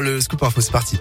Le scoop info, c'est parti.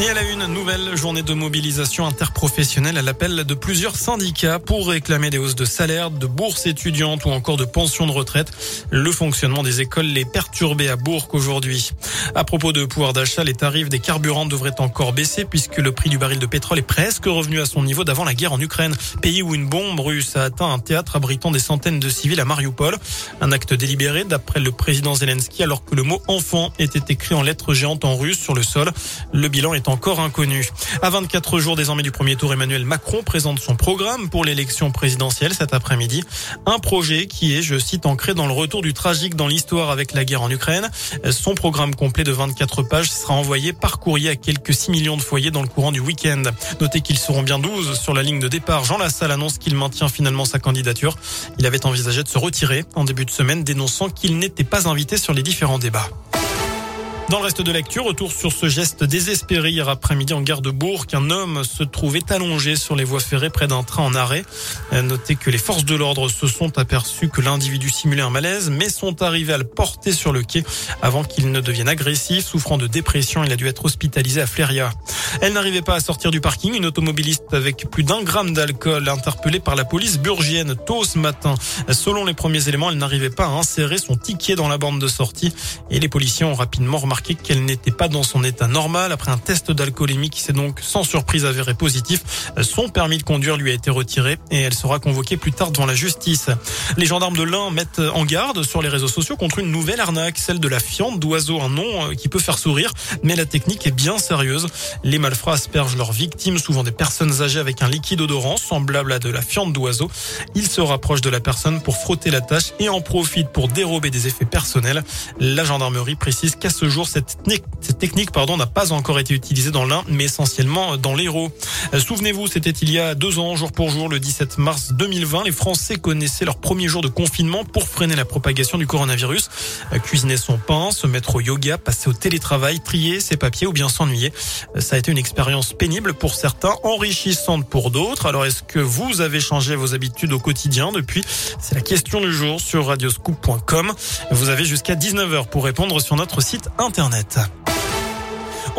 Et à la une, nouvelle journée de mobilisation interprofessionnelle à l'appel de plusieurs syndicats pour réclamer des hausses de salaire, de bourses étudiantes ou encore de pensions de retraite. Le fonctionnement des écoles les perturbé à Bourg aujourd'hui. À propos de pouvoir d'achat, les tarifs des carburants devraient encore baisser puisque le prix du baril de pétrole est presque revenu à son niveau d'avant la guerre en Ukraine, pays où une bombe russe a atteint un théâtre abritant des centaines de civils à Mariupol. Un acte délibéré d'après le président Zelensky alors que le mot enfant était écrit en lettres géantes en russe sur le sol. Le bilan est encore inconnu. À 24 jours désormais du premier tour, Emmanuel Macron présente son programme pour l'élection présidentielle cet après-midi. Un projet qui est, je cite, ancré dans le retour du tragique dans l'histoire avec la guerre en Ukraine. Son programme complet de 24 pages sera envoyé par courrier à quelques 6 millions de foyers dans le courant du week-end. Notez qu'ils seront bien 12 sur la ligne de départ. Jean Lassalle annonce qu'il maintient finalement sa candidature. Il avait envisagé de se retirer en début de semaine, dénonçant qu'il n'était pas invité sur les différents débats. Dans le reste de l'actu, retour sur ce geste désespéré hier après-midi en gare de Bourg. Un homme se trouvait allongé sur les voies ferrées près d'un train en arrêt. Notez que les forces de l'ordre se sont aperçues que l'individu simulait un malaise, mais sont arrivés à le porter sur le quai avant qu'il ne devienne agressif. Souffrant de dépression, il a dû être hospitalisé à Fléria. Elle n'arrivait pas à sortir du parking. Une automobiliste avec plus d'un gramme d'alcool interpellée par la police burgienne tôt ce matin. Selon les premiers éléments, elle n'arrivait pas à insérer son ticket dans la bande de sortie et les policiers ont rapidement remarqué qu'elle n'était pas dans son état normal. Après un test d'alcoolémie qui s'est donc sans surprise avéré positif, son permis de conduire lui a été retiré et elle sera convoquée plus tard devant la justice. Les gendarmes de l'Ain mettent en garde sur les réseaux sociaux contre une nouvelle arnaque, celle de la fiente d'oiseau, un nom euh, qui peut faire sourire, mais la technique est bien sérieuse. Les malfrats aspergent leurs victimes, souvent des personnes âgées avec un liquide odorant semblable à de la fiente d'oiseau. Ils se rapprochent de la personne pour frotter la tâche et en profitent pour dérober des effets personnels. La gendarmerie précise qu'à ce jour, cette technique, pardon, n'a pas encore été utilisée dans l'Ain, mais essentiellement dans l'Hérault. Euh, souvenez-vous, c'était il y a deux ans, jour pour jour, le 17 mars 2020. Les Français connaissaient leur premier jour de confinement pour freiner la propagation du coronavirus. Euh, cuisiner son pain, se mettre au yoga, passer au télétravail, trier ses papiers ou bien s'ennuyer. Euh, ça a été une expérience pénible pour certains, enrichissante pour d'autres. Alors est-ce que vous avez changé vos habitudes au quotidien depuis? C'est la question du jour sur radioscoop.com. Vous avez jusqu'à 19h pour répondre sur notre site internet. Internet.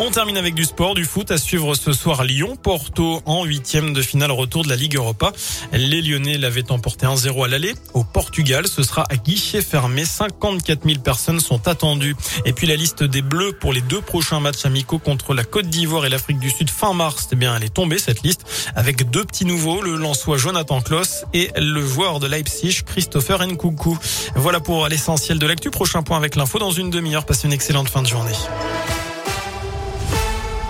On termine avec du sport, du foot à suivre ce soir Lyon-Porto en huitième de finale retour de la Ligue Europa. Les Lyonnais l'avaient emporté 1-0 à l'aller. Au Portugal, ce sera à guichet fermé. 54 000 personnes sont attendues. Et puis la liste des Bleus pour les deux prochains matchs amicaux contre la Côte d'Ivoire et l'Afrique du Sud fin mars. Eh bien, elle est tombée cette liste avec deux petits nouveaux, le Lançois Jonathan Kloss et le joueur de Leipzig Christopher Nkoukou. Voilà pour l'essentiel de l'actu. Prochain point avec l'info dans une demi-heure. Passez une excellente fin de journée.